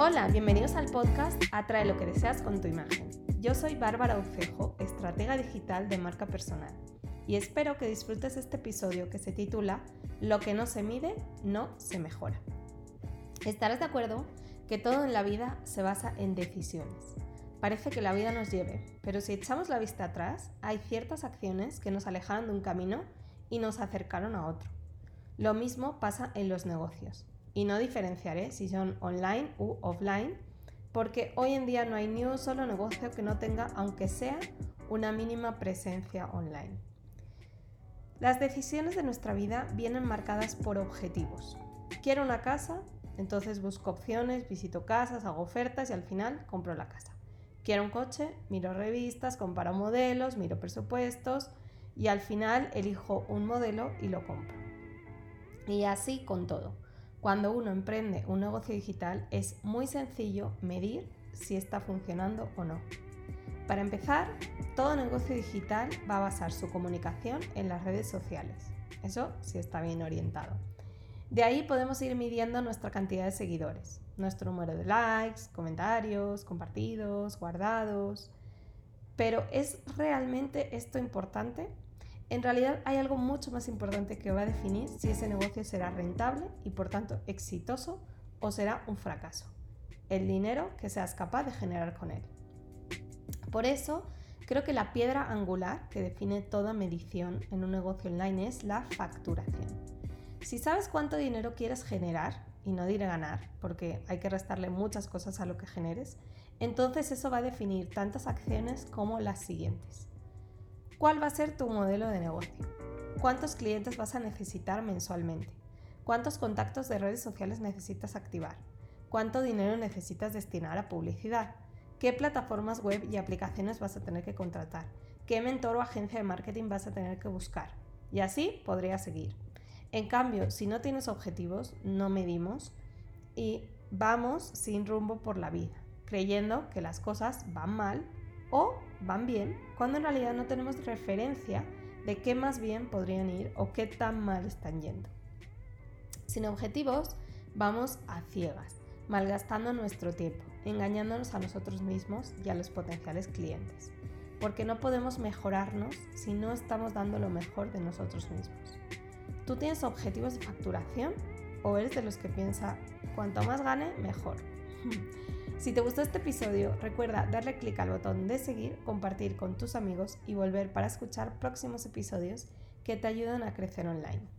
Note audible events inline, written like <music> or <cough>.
Hola, bienvenidos al podcast Atrae lo que deseas con tu imagen. Yo soy Bárbara Ucejo, estratega digital de marca personal, y espero que disfrutes este episodio que se titula Lo que no se mide, no se mejora. Estarás de acuerdo que todo en la vida se basa en decisiones. Parece que la vida nos lleve, pero si echamos la vista atrás, hay ciertas acciones que nos alejaron de un camino y nos acercaron a otro. Lo mismo pasa en los negocios. Y no diferenciaré si son online u offline, porque hoy en día no hay ni un solo negocio que no tenga, aunque sea, una mínima presencia online. Las decisiones de nuestra vida vienen marcadas por objetivos. Quiero una casa, entonces busco opciones, visito casas, hago ofertas y al final compro la casa. Quiero un coche, miro revistas, comparo modelos, miro presupuestos y al final elijo un modelo y lo compro. Y así con todo. Cuando uno emprende un negocio digital es muy sencillo medir si está funcionando o no. Para empezar, todo negocio digital va a basar su comunicación en las redes sociales. Eso sí está bien orientado. De ahí podemos ir midiendo nuestra cantidad de seguidores, nuestro número de likes, comentarios, compartidos, guardados. Pero ¿es realmente esto importante? En realidad hay algo mucho más importante que va a definir si ese negocio será rentable y por tanto exitoso o será un fracaso. El dinero que seas capaz de generar con él. Por eso, creo que la piedra angular que define toda medición en un negocio online es la facturación. Si sabes cuánto dinero quieres generar, y no diré ganar, porque hay que restarle muchas cosas a lo que generes, entonces eso va a definir tantas acciones como las siguientes. ¿Cuál va a ser tu modelo de negocio? ¿Cuántos clientes vas a necesitar mensualmente? ¿Cuántos contactos de redes sociales necesitas activar? ¿Cuánto dinero necesitas destinar a publicidad? ¿Qué plataformas web y aplicaciones vas a tener que contratar? ¿Qué mentor o agencia de marketing vas a tener que buscar? Y así podría seguir. En cambio, si no tienes objetivos, no medimos y vamos sin rumbo por la vida, creyendo que las cosas van mal o van bien cuando en realidad no tenemos referencia de qué más bien podrían ir o qué tan mal están yendo. Sin objetivos, vamos a ciegas, malgastando nuestro tiempo, engañándonos a nosotros mismos y a los potenciales clientes, porque no podemos mejorarnos si no estamos dando lo mejor de nosotros mismos. ¿Tú tienes objetivos de facturación o eres de los que piensa cuanto más gane, mejor? <laughs> Si te gustó este episodio, recuerda darle clic al botón de seguir, compartir con tus amigos y volver para escuchar próximos episodios que te ayudan a crecer online.